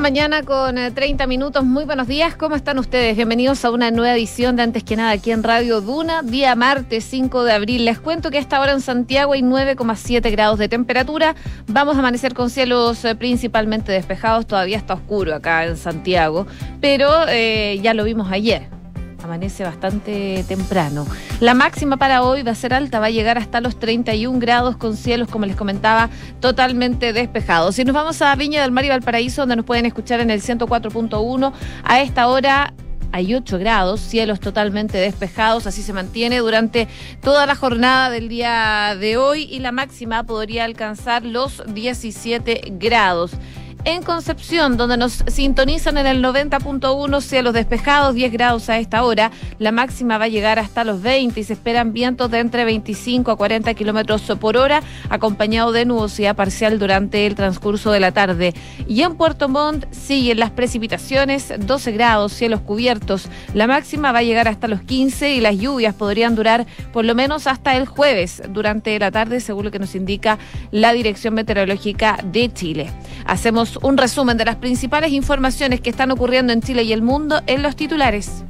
mañana con 30 eh, minutos. Muy buenos días. ¿Cómo están ustedes? Bienvenidos a una nueva edición de Antes que nada aquí en Radio Duna, día martes 5 de abril. Les cuento que a esta hora en Santiago hay 9,7 grados de temperatura. Vamos a amanecer con cielos eh, principalmente despejados. Todavía está oscuro acá en Santiago, pero eh, ya lo vimos ayer amanece bastante temprano. La máxima para hoy va a ser alta, va a llegar hasta los 31 grados con cielos, como les comentaba, totalmente despejados. Si nos vamos a Viña del Mar y Valparaíso, donde nos pueden escuchar en el 104.1, a esta hora hay 8 grados, cielos totalmente despejados, así se mantiene durante toda la jornada del día de hoy y la máxima podría alcanzar los 17 grados. En Concepción, donde nos sintonizan en el 90.1, cielos despejados, 10 grados a esta hora. La máxima va a llegar hasta los 20 y se esperan vientos de entre 25 a 40 kilómetros por hora, acompañado de nubosidad parcial durante el transcurso de la tarde. Y en Puerto Montt siguen las precipitaciones, 12 grados, cielos cubiertos. La máxima va a llegar hasta los 15 y las lluvias podrían durar por lo menos hasta el jueves durante la tarde, según lo que nos indica la Dirección Meteorológica de Chile. Hacemos un resumen de las principales informaciones que están ocurriendo en Chile y el mundo en los titulares.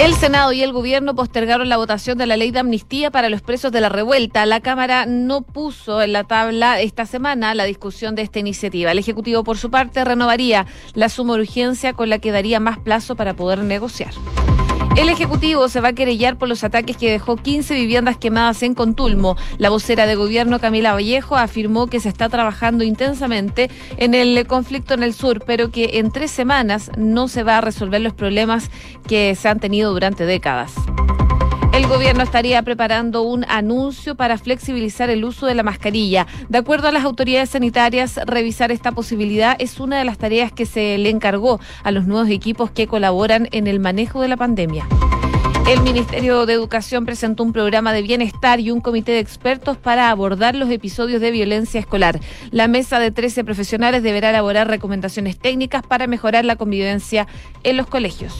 El Senado y el Gobierno postergaron la votación de la ley de amnistía para los presos de la revuelta. La Cámara no puso en la tabla esta semana la discusión de esta iniciativa. El Ejecutivo, por su parte, renovaría la suma urgencia con la que daría más plazo para poder negociar. El Ejecutivo se va a querellar por los ataques que dejó 15 viviendas quemadas en Contulmo. La vocera de gobierno Camila Vallejo afirmó que se está trabajando intensamente en el conflicto en el sur, pero que en tres semanas no se va a resolver los problemas que se han tenido durante décadas. El gobierno estaría preparando un anuncio para flexibilizar el uso de la mascarilla. De acuerdo a las autoridades sanitarias, revisar esta posibilidad es una de las tareas que se le encargó a los nuevos equipos que colaboran en el manejo de la pandemia. El Ministerio de Educación presentó un programa de bienestar y un comité de expertos para abordar los episodios de violencia escolar. La mesa de 13 profesionales deberá elaborar recomendaciones técnicas para mejorar la convivencia en los colegios.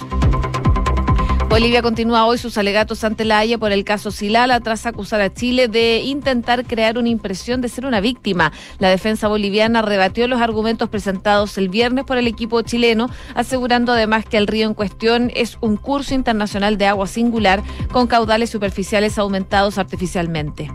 Bolivia continúa hoy sus alegatos ante la Haya por el caso Silala tras acusar a Chile de intentar crear una impresión de ser una víctima. La defensa boliviana rebatió los argumentos presentados el viernes por el equipo chileno, asegurando además que el río en cuestión es un curso internacional de agua singular con caudales superficiales aumentados artificialmente.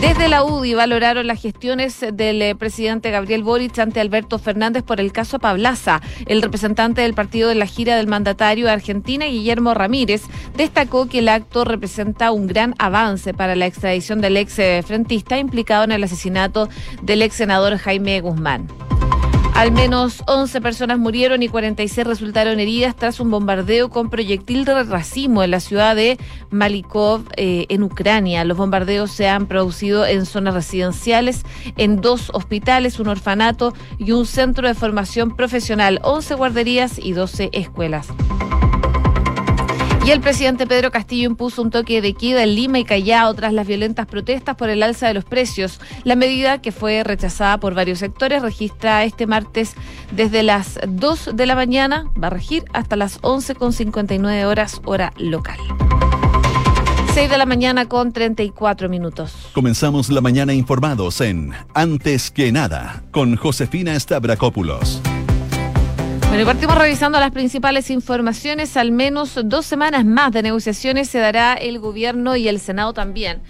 Desde la UDI valoraron las gestiones del eh, presidente Gabriel Boric ante Alberto Fernández por el caso Pablaza. El representante del partido de la gira del mandatario de Argentina, Guillermo Ramírez, destacó que el acto representa un gran avance para la extradición del ex eh, frentista implicado en el asesinato del ex senador Jaime Guzmán. Al menos 11 personas murieron y 46 resultaron heridas tras un bombardeo con proyectil de racimo en la ciudad de Malikov, eh, en Ucrania. Los bombardeos se han producido en zonas residenciales, en dos hospitales, un orfanato y un centro de formación profesional, 11 guarderías y 12 escuelas. Y el presidente Pedro Castillo impuso un toque de queda en Lima y Callao tras las violentas protestas por el alza de los precios. La medida, que fue rechazada por varios sectores, registra este martes desde las 2 de la mañana, va a regir hasta las 11.59 horas hora local. 6 de la mañana con 34 minutos. Comenzamos la mañana informados en Antes que nada con Josefina Stavrakopoulos. Bueno, partimos revisando las principales informaciones. Al menos dos semanas más de negociaciones se dará el gobierno y el Senado también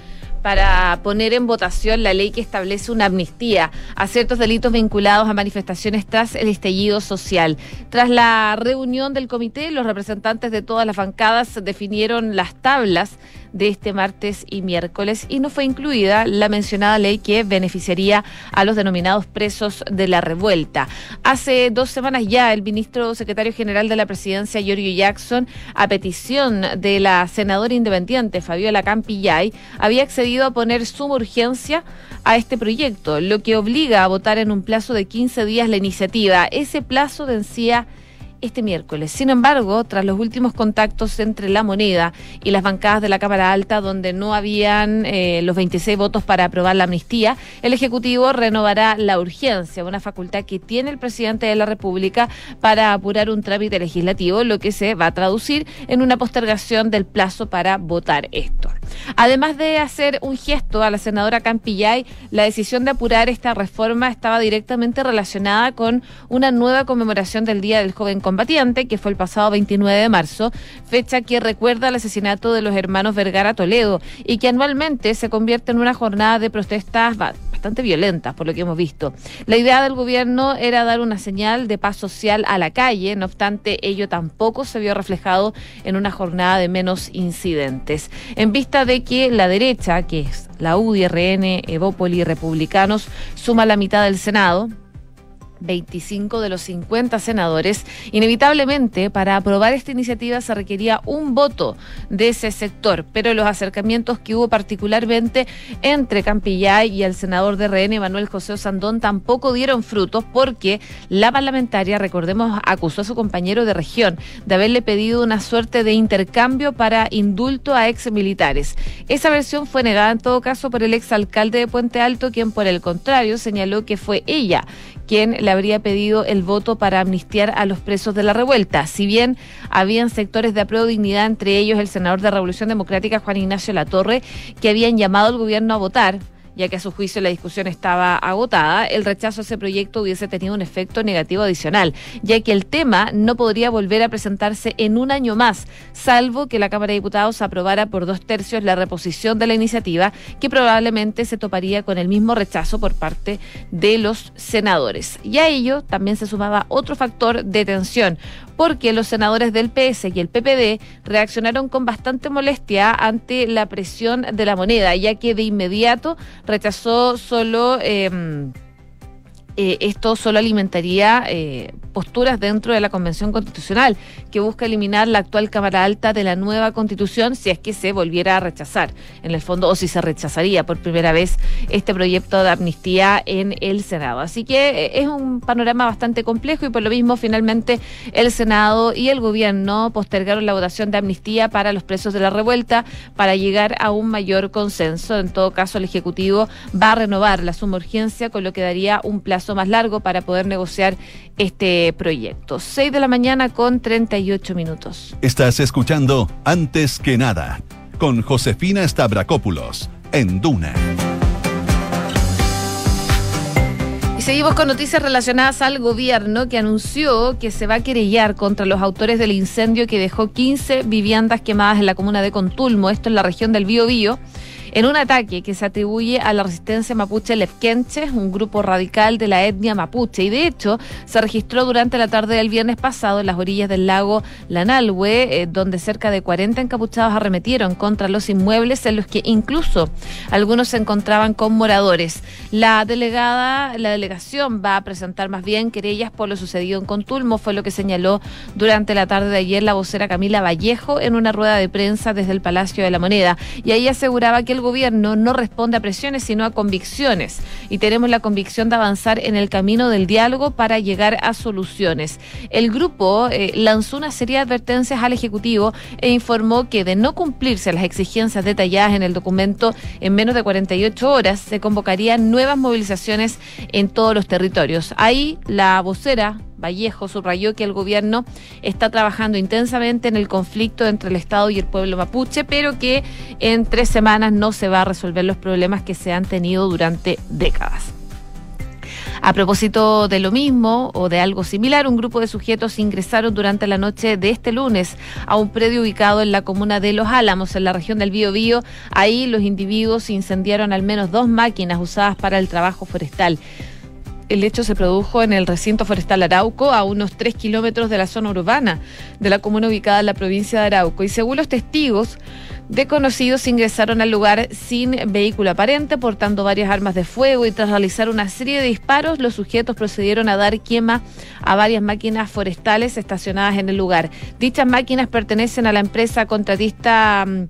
para poner en votación la ley que establece una amnistía a ciertos delitos vinculados a manifestaciones tras el estallido social. Tras la reunión del comité, los representantes de todas las bancadas definieron las tablas de este martes y miércoles y no fue incluida la mencionada ley que beneficiaría a los denominados presos de la revuelta. Hace dos semanas ya el ministro secretario general de la presidencia, Giorgio Jackson, a petición de la senadora independiente Fabiola Campillay, había accedido a poner suma urgencia a este proyecto, lo que obliga a votar en un plazo de 15 días la iniciativa. Ese plazo vencía este miércoles. Sin embargo, tras los últimos contactos entre la moneda y las bancadas de la Cámara Alta, donde no habían eh, los 26 votos para aprobar la amnistía, el Ejecutivo renovará la urgencia, una facultad que tiene el presidente de la República para apurar un trámite legislativo, lo que se va a traducir en una postergación del plazo para votar esto. Además de hacer un gesto a la senadora Campillay, la decisión de apurar esta reforma estaba directamente relacionada con una nueva conmemoración del Día del Joven Que fue el pasado 29 de marzo, fecha que recuerda el asesinato de los hermanos Vergara Toledo y que anualmente se convierte en una jornada de protestas bastante violentas, por lo que hemos visto. La idea del gobierno era dar una señal de paz social a la calle, no obstante, ello tampoco se vio reflejado en una jornada de menos incidentes. En vista de que la derecha, que es la UDI, RN, Evópoli y Republicanos, suma la mitad del Senado, 25 de los 50 senadores. Inevitablemente, para aprobar esta iniciativa se requería un voto de ese sector, pero los acercamientos que hubo particularmente entre Campillay y el senador de RN, Manuel José Osandón, tampoco dieron frutos porque la parlamentaria, recordemos, acusó a su compañero de región de haberle pedido una suerte de intercambio para indulto a ex militares. Esa versión fue negada en todo caso por el exalcalde de Puente Alto, quien por el contrario señaló que fue ella quien le habría pedido el voto para amnistiar a los presos de la revuelta. Si bien habían sectores de apruebo dignidad, entre ellos el senador de Revolución Democrática Juan Ignacio Latorre, que habían llamado al gobierno a votar ya que a su juicio la discusión estaba agotada, el rechazo a ese proyecto hubiese tenido un efecto negativo adicional, ya que el tema no podría volver a presentarse en un año más, salvo que la Cámara de Diputados aprobara por dos tercios la reposición de la iniciativa, que probablemente se toparía con el mismo rechazo por parte de los senadores. Y a ello también se sumaba otro factor de tensión, porque los senadores del PS y el PPD reaccionaron con bastante molestia ante la presión de la moneda, ya que de inmediato rechazó solo... Eh, eh, esto solo alimentaría eh, posturas dentro de la Convención Constitucional, que busca eliminar la actual Cámara Alta de la nueva Constitución si es que se volviera a rechazar, en el fondo, o si se rechazaría por primera vez este proyecto de amnistía en el Senado. Así que eh, es un panorama bastante complejo y por lo mismo, finalmente, el Senado y el Gobierno postergaron la votación de amnistía para los presos de la revuelta para llegar a un mayor consenso. En todo caso, el Ejecutivo va a renovar la suma urgencia, con lo que daría un plazo más largo para poder negociar este proyecto. 6 de la mañana con 38 minutos. Estás escuchando Antes que nada con Josefina Stavrakopoulos en Duna. Y seguimos con noticias relacionadas al gobierno que anunció que se va a querellar contra los autores del incendio que dejó 15 viviendas quemadas en la comuna de Contulmo, esto en la región del Biobío en un ataque que se atribuye a la resistencia mapuche Lefkenche, un grupo radical de la etnia mapuche. Y de hecho, se registró durante la tarde del viernes pasado en las orillas del lago Lanalhue, eh, donde cerca de 40 encapuchados arremetieron contra los inmuebles en los que incluso algunos se encontraban con moradores. La delegada, la delegación va a presentar más bien querellas por lo sucedido en Contulmo, fue lo que señaló durante la tarde de ayer la vocera Camila Vallejo en una rueda de prensa desde el Palacio de la Moneda. Y ahí aseguraba que el gobierno no responde a presiones, sino a convicciones. Y tenemos la convicción de avanzar en el camino del diálogo para llegar a soluciones. El grupo eh, lanzó una serie de advertencias al Ejecutivo e informó que de no cumplirse las exigencias detalladas en el documento en menos de 48 horas, se convocarían nuevas movilizaciones en todos los territorios. Ahí la vocera Vallejo subrayó que el gobierno está trabajando intensamente en el conflicto entre el Estado y el pueblo mapuche, pero que en tres semanas no se va a resolver los problemas que se han tenido durante décadas. A propósito de lo mismo o de algo similar, un grupo de sujetos ingresaron durante la noche de este lunes a un predio ubicado en la comuna de Los Álamos, en la región del Bío Ahí los individuos incendiaron al menos dos máquinas usadas para el trabajo forestal. El hecho se produjo en el recinto forestal Arauco, a unos tres kilómetros de la zona urbana de la comuna ubicada en la provincia de Arauco. Y según los testigos, desconocidos ingresaron al lugar sin vehículo aparente, portando varias armas de fuego y tras realizar una serie de disparos, los sujetos procedieron a dar quema a varias máquinas forestales estacionadas en el lugar. Dichas máquinas pertenecen a la empresa contratista... Mm,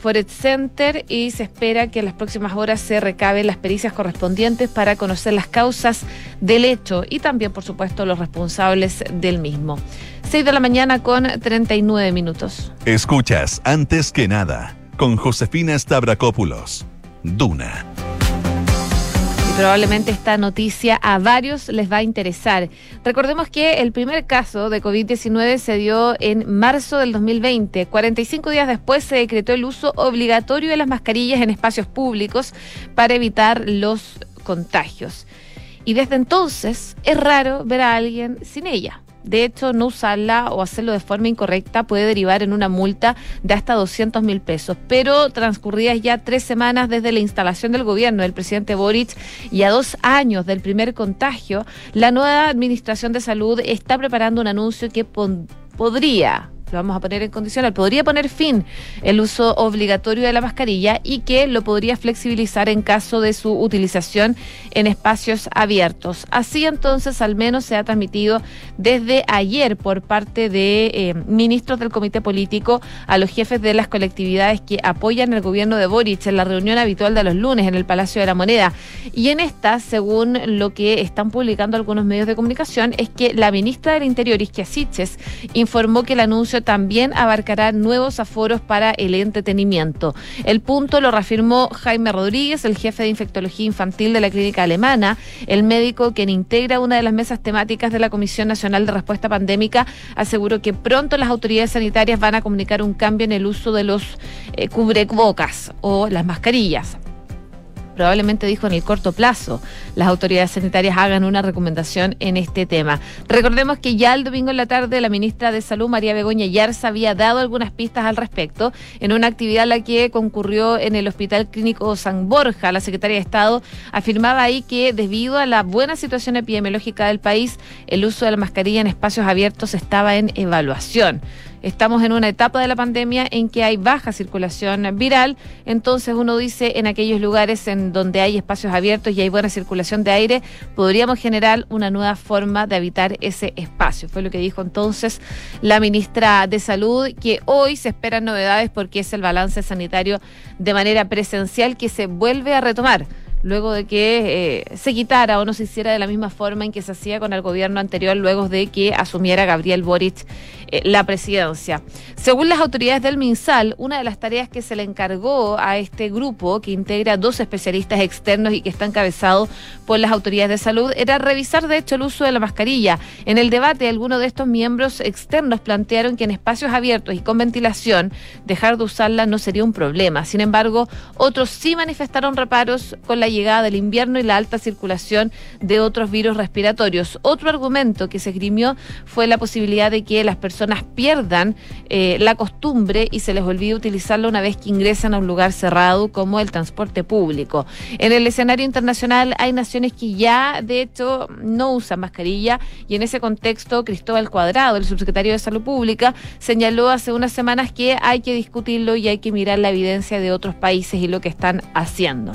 Forest Center y se espera que en las próximas horas se recaben las pericias correspondientes para conocer las causas del hecho y también, por supuesto, los responsables del mismo. 6 de la mañana con 39 minutos. Escuchas antes que nada con Josefina Stavrakopoulos. Duna probablemente esta noticia a varios les va a interesar. Recordemos que el primer caso de COVID-19 se dio en marzo del 2020. 45 días después se decretó el uso obligatorio de las mascarillas en espacios públicos para evitar los contagios. Y desde entonces es raro ver a alguien sin ella. De hecho, no usarla o hacerlo de forma incorrecta puede derivar en una multa de hasta 200 mil pesos. Pero transcurridas ya tres semanas desde la instalación del gobierno del presidente Boric y a dos años del primer contagio, la nueva Administración de Salud está preparando un anuncio que podría lo vamos a poner en condicional, podría poner fin el uso obligatorio de la mascarilla y que lo podría flexibilizar en caso de su utilización en espacios abiertos. Así entonces, al menos se ha transmitido desde ayer por parte de eh, ministros del comité político a los jefes de las colectividades que apoyan el gobierno de Boric en la reunión habitual de los lunes en el Palacio de la Moneda. Y en esta, según lo que están publicando algunos medios de comunicación, es que la ministra del Interior, Isquia Siches, informó que el anuncio también abarcará nuevos aforos para el entretenimiento. El punto lo reafirmó Jaime Rodríguez, el jefe de infectología infantil de la clínica alemana, el médico quien integra una de las mesas temáticas de la Comisión Nacional de Respuesta Pandémica, aseguró que pronto las autoridades sanitarias van a comunicar un cambio en el uso de los eh, cubrebocas o las mascarillas probablemente dijo en el corto plazo las autoridades sanitarias hagan una recomendación en este tema. Recordemos que ya el domingo en la tarde la ministra de Salud, María Begoña Yarza, había dado algunas pistas al respecto en una actividad a la que concurrió en el Hospital Clínico San Borja. La secretaria de Estado afirmaba ahí que debido a la buena situación epidemiológica del país, el uso de la mascarilla en espacios abiertos estaba en evaluación. Estamos en una etapa de la pandemia en que hay baja circulación viral, entonces uno dice en aquellos lugares en donde hay espacios abiertos y hay buena circulación de aire, podríamos generar una nueva forma de habitar ese espacio. Fue lo que dijo entonces la ministra de Salud, que hoy se esperan novedades porque es el balance sanitario de manera presencial que se vuelve a retomar luego de que eh, se quitara o no se hiciera de la misma forma en que se hacía con el gobierno anterior, luego de que asumiera Gabriel Boric eh, la presidencia. Según las autoridades del MinSal, una de las tareas que se le encargó a este grupo, que integra dos especialistas externos y que está encabezado por las autoridades de salud, era revisar de hecho el uso de la mascarilla. En el debate, algunos de estos miembros externos plantearon que en espacios abiertos y con ventilación, dejar de usarla no sería un problema. Sin embargo, otros sí manifestaron reparos con la llegada del invierno y la alta circulación de otros virus respiratorios. Otro argumento que se esgrimió fue la posibilidad de que las personas pierdan eh, la costumbre y se les olvide utilizarla una vez que ingresan a un lugar cerrado como el transporte público. En el escenario internacional hay naciones que ya, de hecho, no usan mascarilla y en ese contexto Cristóbal Cuadrado, el subsecretario de Salud Pública, señaló hace unas semanas que hay que discutirlo y hay que mirar la evidencia de otros países y lo que están haciendo.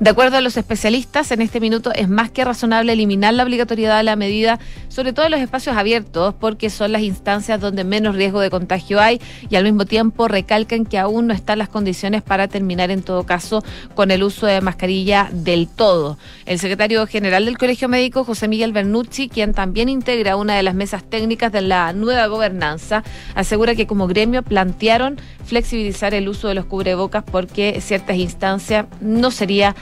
De acuerdo a los especialistas, en este minuto es más que razonable eliminar la obligatoriedad de la medida, sobre todo en los espacios abiertos, porque son las instancias donde menos riesgo de contagio hay y al mismo tiempo recalcan que aún no están las condiciones para terminar en todo caso con el uso de mascarilla del todo. El secretario general del Colegio Médico, José Miguel Bernucci, quien también integra una de las mesas técnicas de la nueva gobernanza, asegura que como gremio plantearon flexibilizar el uso de los cubrebocas porque ciertas instancias no sería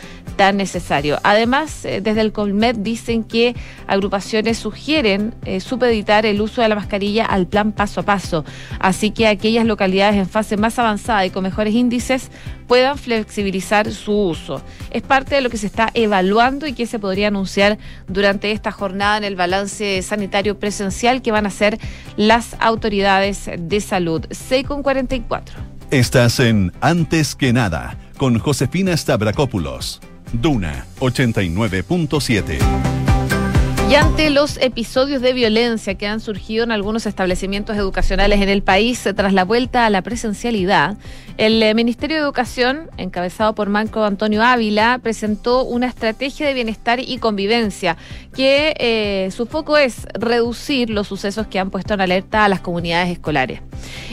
necesario. Además, eh, desde el Colmet dicen que agrupaciones sugieren eh, supeditar el uso de la mascarilla al plan paso a paso, así que aquellas localidades en fase más avanzada y con mejores índices puedan flexibilizar su uso. Es parte de lo que se está evaluando y que se podría anunciar durante esta jornada en el balance sanitario presencial que van a hacer las autoridades de salud. 6 con 44. Estás en Antes que nada con Josefina Stavrakopoulos. Duna 89.7. Y ante los episodios de violencia que han surgido en algunos establecimientos educacionales en el país tras la vuelta a la presencialidad, el eh, Ministerio de Educación, encabezado por Marco Antonio Ávila, presentó una estrategia de bienestar y convivencia que eh, su foco es reducir los sucesos que han puesto en alerta a las comunidades escolares.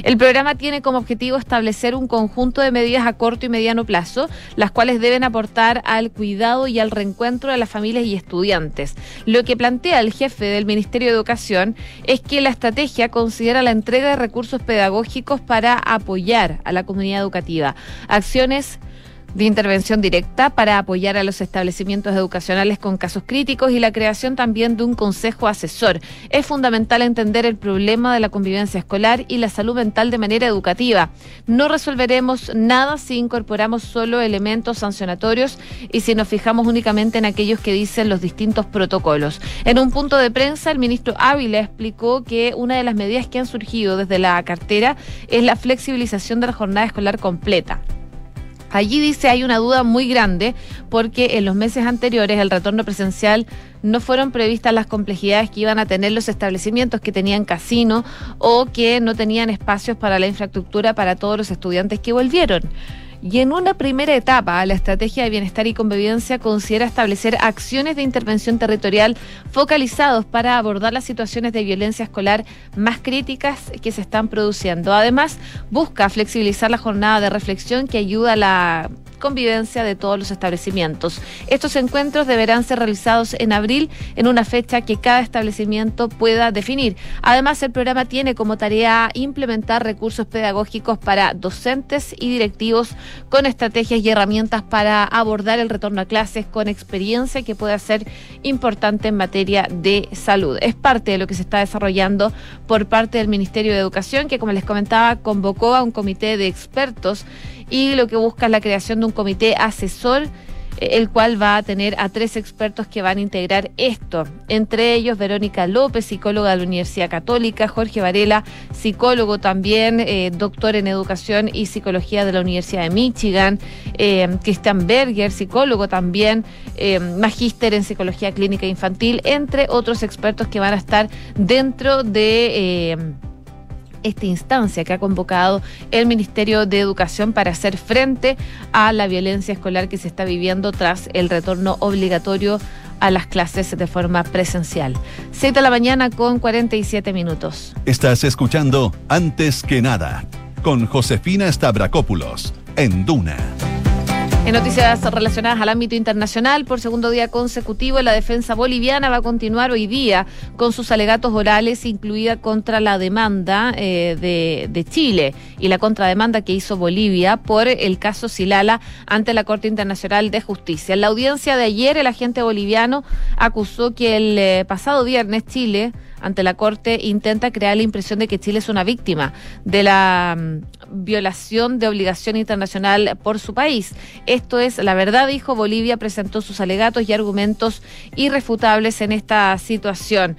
El programa tiene como objetivo establecer un conjunto de medidas a corto y mediano plazo, las cuales deben aportar al cuidado y al reencuentro de las familias y estudiantes. Lo que el jefe del Ministerio de Educación es que la estrategia considera la entrega de recursos pedagógicos para apoyar a la comunidad educativa. Acciones de intervención directa para apoyar a los establecimientos educacionales con casos críticos y la creación también de un consejo asesor. Es fundamental entender el problema de la convivencia escolar y la salud mental de manera educativa. No resolveremos nada si incorporamos solo elementos sancionatorios y si nos fijamos únicamente en aquellos que dicen los distintos protocolos. En un punto de prensa, el ministro Ávila explicó que una de las medidas que han surgido desde la cartera es la flexibilización de la jornada escolar completa. Allí dice hay una duda muy grande porque en los meses anteriores el retorno presencial no fueron previstas las complejidades que iban a tener los establecimientos que tenían casino o que no tenían espacios para la infraestructura para todos los estudiantes que volvieron. Y en una primera etapa, la estrategia de bienestar y convivencia considera establecer acciones de intervención territorial focalizados para abordar las situaciones de violencia escolar más críticas que se están produciendo. Además, busca flexibilizar la jornada de reflexión que ayuda a la convivencia de todos los establecimientos. Estos encuentros deberán ser realizados en abril en una fecha que cada establecimiento pueda definir. Además, el programa tiene como tarea implementar recursos pedagógicos para docentes y directivos con estrategias y herramientas para abordar el retorno a clases con experiencia que pueda ser importante en materia de salud. Es parte de lo que se está desarrollando por parte del Ministerio de Educación, que como les comentaba, convocó a un comité de expertos y lo que busca es la creación de un comité asesor eh, el cual va a tener a tres expertos que van a integrar esto. Entre ellos, Verónica López, psicóloga de la Universidad Católica, Jorge Varela, psicólogo también, eh, doctor en educación y psicología de la Universidad de Michigan, eh, Christian Berger, psicólogo también, magíster en psicología clínica infantil, entre otros expertos que van a estar dentro de esta instancia que ha convocado el Ministerio de Educación para hacer frente a la violencia escolar que se está viviendo tras el retorno obligatorio a las clases de forma presencial. 7 de la mañana con 47 minutos. Estás escuchando Antes que nada con Josefina Stavrakopoulos en Duna. En noticias relacionadas al ámbito internacional, por segundo día consecutivo, la defensa boliviana va a continuar hoy día con sus alegatos orales, incluida contra la demanda eh, de, Chile y la contrademanda que hizo Bolivia por el caso Silala ante la Corte Internacional de Justicia. En la audiencia de ayer, el agente boliviano acusó que el eh, pasado viernes Chile ante la Corte intenta crear la impresión de que Chile es una víctima de la mm, violación de obligación internacional por su país. Esto es la verdad, dijo Bolivia, presentó sus alegatos y argumentos irrefutables en esta situación.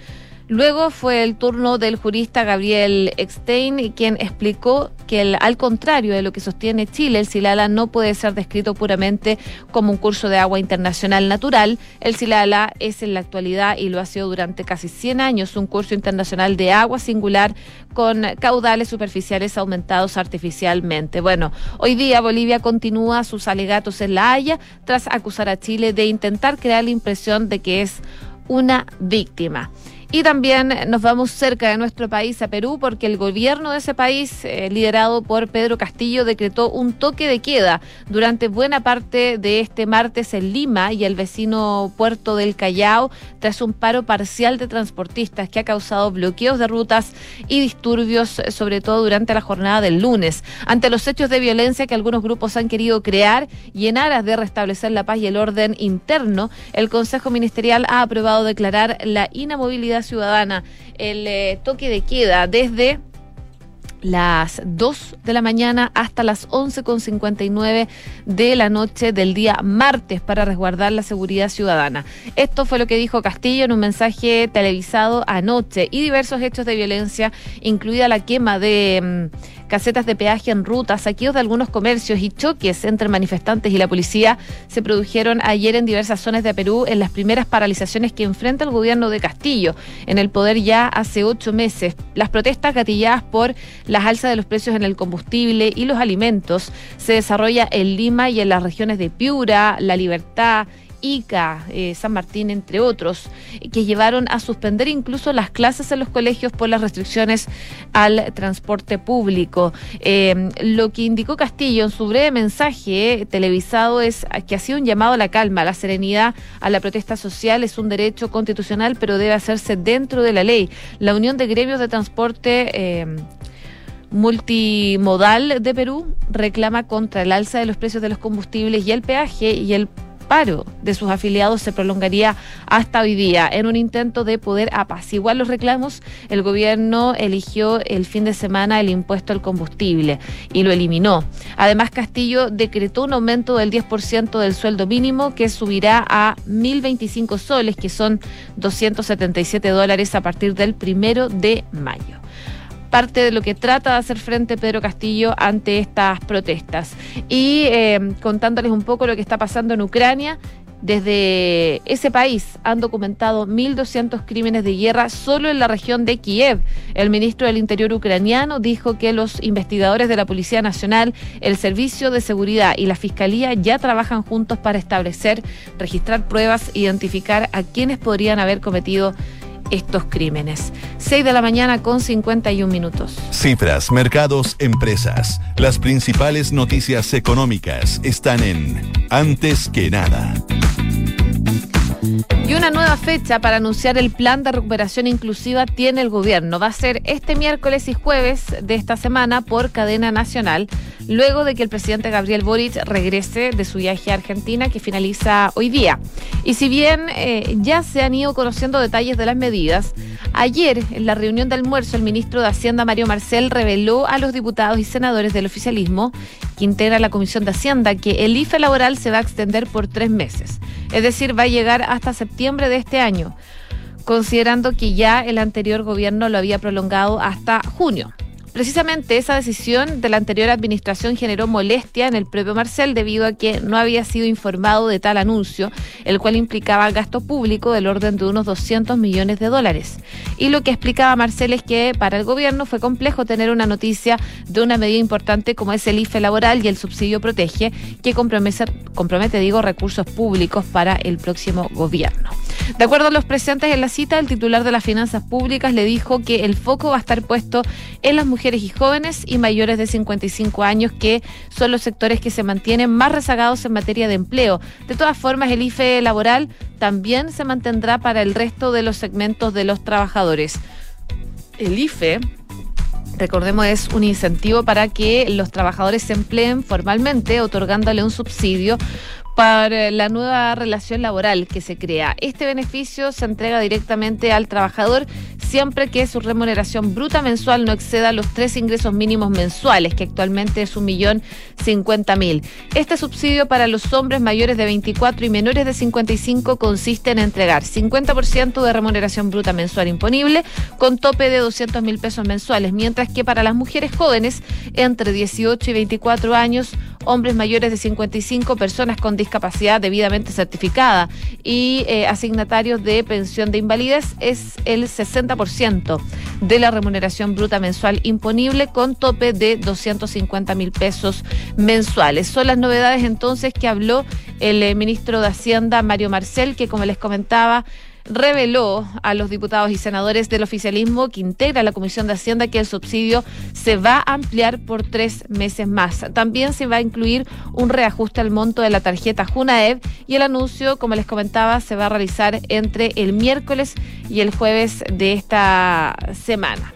Luego fue el turno del jurista Gabriel Eckstein, quien explicó que al contrario de lo que sostiene Chile, el Silala no puede ser descrito puramente como un curso de agua internacional natural. El Silala es en la actualidad y lo ha sido durante casi 100 años un curso internacional de agua singular con caudales superficiales aumentados artificialmente. Bueno, hoy día Bolivia continúa sus alegatos en La Haya tras acusar a Chile de intentar crear la impresión de que es una víctima. Y también nos vamos cerca de nuestro país, a Perú, porque el gobierno de ese país, eh, liderado por Pedro Castillo, decretó un toque de queda durante buena parte de este martes en Lima y el vecino puerto del Callao, tras un paro parcial de transportistas que ha causado bloqueos de rutas y disturbios, sobre todo durante la jornada del lunes. Ante los hechos de violencia que algunos grupos han querido crear y en aras de restablecer la paz y el orden interno, el Consejo Ministerial ha aprobado declarar la inamovilidad ciudadana, el eh, toque de queda desde las 2 de la mañana hasta las 11.59 de la noche del día martes para resguardar la seguridad ciudadana. Esto fue lo que dijo Castillo en un mensaje televisado anoche y diversos hechos de violencia, incluida la quema de... Casetas de peaje en ruta, saqueos de algunos comercios y choques entre manifestantes y la policía se produjeron ayer en diversas zonas de Perú en las primeras paralizaciones que enfrenta el gobierno de Castillo, en el poder ya hace ocho meses. Las protestas gatilladas por las alzas de los precios en el combustible y los alimentos se desarrolla en Lima y en las regiones de Piura, La Libertad, Ica, eh, San Martín, entre otros, que llevaron a suspender incluso las clases en los colegios por las restricciones al transporte público. Eh, lo que indicó Castillo en su breve mensaje televisado es que ha sido un llamado a la calma, a la serenidad, a la protesta social, es un derecho constitucional, pero debe hacerse dentro de la ley. La Unión de Gremios de Transporte eh, multimodal de Perú reclama contra el alza de los precios de los combustibles y el peaje y el paro de sus afiliados se prolongaría hasta hoy día. En un intento de poder apaciguar los reclamos, el gobierno eligió el fin de semana el impuesto al combustible y lo eliminó. Además, Castillo decretó un aumento del 10% del sueldo mínimo que subirá a 1.025 soles, que son 277 dólares a partir del primero de mayo parte de lo que trata de hacer frente Pedro Castillo ante estas protestas. Y eh, contándoles un poco lo que está pasando en Ucrania, desde ese país han documentado 1.200 crímenes de guerra solo en la región de Kiev. El ministro del Interior ucraniano dijo que los investigadores de la Policía Nacional, el Servicio de Seguridad y la Fiscalía ya trabajan juntos para establecer, registrar pruebas, identificar a quienes podrían haber cometido estos crímenes. 6 de la mañana con 51 minutos. Cifras, mercados, empresas. Las principales noticias económicas están en Antes que nada. Y una nueva fecha para anunciar el plan de recuperación inclusiva tiene el gobierno. Va a ser este miércoles y jueves de esta semana por cadena nacional, luego de que el presidente Gabriel Boric regrese de su viaje a Argentina que finaliza hoy día. Y si bien eh, ya se han ido conociendo detalles de las medidas, ayer en la reunión de almuerzo el ministro de Hacienda Mario Marcel reveló a los diputados y senadores del oficialismo que integra la Comisión de Hacienda que el IFE laboral se va a extender por tres meses. Es decir, va a llegar hasta septiembre de este año, considerando que ya el anterior gobierno lo había prolongado hasta junio. Precisamente esa decisión de la anterior administración generó molestia en el propio Marcel debido a que no había sido informado de tal anuncio, el cual implicaba gasto público del orden de unos 200 millones de dólares. Y lo que explicaba Marcel es que para el gobierno fue complejo tener una noticia de una medida importante como es el IFE laboral y el subsidio protege, que compromete, compromete digo, recursos públicos para el próximo gobierno. De acuerdo a los presentes en la cita, el titular de las finanzas públicas le dijo que el foco va a estar puesto en las mujeres y jóvenes y mayores de 55 años, que son los sectores que se mantienen más rezagados en materia de empleo. De todas formas, el IFE laboral también se mantendrá para el resto de los segmentos de los trabajadores. El IFE recordemos, es un incentivo para que los trabajadores se empleen formalmente, otorgándole un subsidio para la nueva relación laboral que se crea. Este beneficio se entrega directamente al trabajador siempre que su remuneración bruta mensual no exceda los tres ingresos mínimos mensuales, que actualmente es un millón cincuenta mil. Este subsidio para los hombres mayores de 24 y menores de 55 consiste en entregar 50% de remuneración bruta mensual imponible con tope de 200 mil pesos mensuales, mientras que para las mujeres jóvenes entre 18 y 24 años, hombres mayores de 55, personas con discapacidad debidamente certificada y eh, asignatarios de pensión de invalidez es el 60% de la remuneración bruta mensual imponible con tope de 250 mil pesos mensuales. Son las novedades entonces que habló el eh, ministro de Hacienda, Mario Marcel, que como les comentaba, reveló a los diputados y senadores del oficialismo que integra la Comisión de Hacienda que el subsidio se va a ampliar por tres meses más. También se va a incluir un reajuste al monto de la tarjeta Junaev y el anuncio, como les comentaba, se va a realizar entre el miércoles y el jueves de esta semana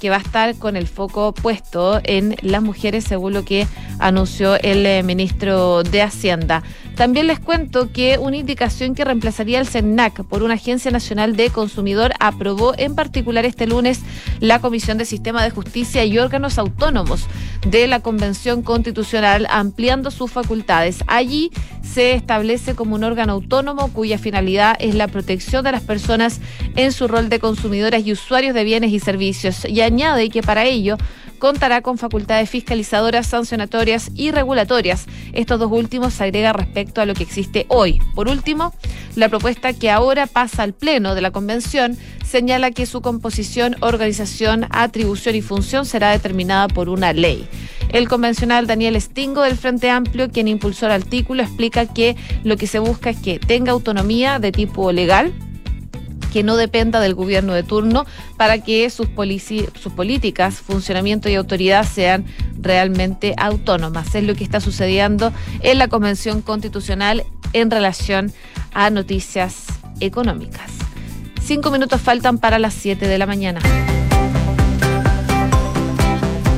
que va a estar con el foco puesto en las mujeres, según lo que anunció el eh, ministro de Hacienda. También les cuento que una indicación que reemplazaría el CENAC por una Agencia Nacional de Consumidor aprobó en particular este lunes la Comisión de Sistema de Justicia y órganos autónomos de la Convención Constitucional, ampliando sus facultades. Allí se establece como un órgano autónomo cuya finalidad es la protección de las personas en su rol de consumidoras y usuarios de bienes y servicios. Y añade que para ello contará con facultades fiscalizadoras, sancionatorias y regulatorias. Estos dos últimos se agrega respecto a lo que existe hoy. Por último, la propuesta que ahora pasa al Pleno de la Convención señala que su composición, organización, atribución y función será determinada por una ley. El convencional Daniel Stingo del Frente Amplio, quien impulsó el artículo, explica que lo que se busca es que tenga autonomía de tipo legal, que no dependa del gobierno de turno para que sus, sus políticas, funcionamiento y autoridad sean realmente autónomas. Es lo que está sucediendo en la Convención Constitucional en relación a noticias económicas. Cinco minutos faltan para las siete de la mañana.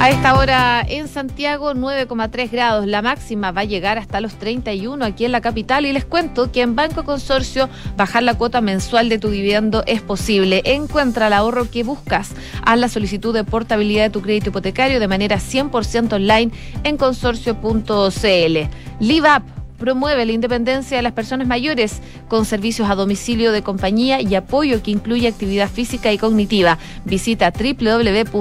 A esta hora en Santiago 9,3 grados, la máxima va a llegar hasta los 31 aquí en la capital y les cuento que en Banco Consorcio bajar la cuota mensual de tu viviendo es posible. Encuentra el ahorro que buscas. Haz la solicitud de portabilidad de tu crédito hipotecario de manera 100% online en consorcio.cl. Live Up promueve la independencia de las personas mayores con servicios a domicilio de compañía y apoyo que incluye actividad física y cognitiva. Visita www.livap.cl.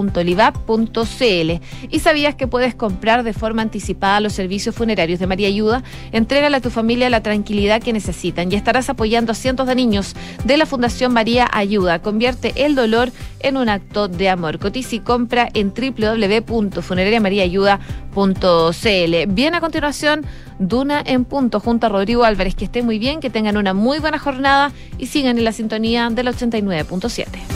¿Y sabías que puedes comprar de forma anticipada los servicios funerarios de María Ayuda? Entrégale a tu familia la tranquilidad que necesitan y estarás apoyando a cientos de niños de la Fundación María Ayuda. Convierte el dolor en un acto de amor. Cotiza y compra en www.funerariamariaayuda.cl. Bien a continuación, Duna en punto junto a Rodrigo Álvarez. Que estén muy bien, que tengan una muy buena jornada y sigan en la sintonía del 89.7.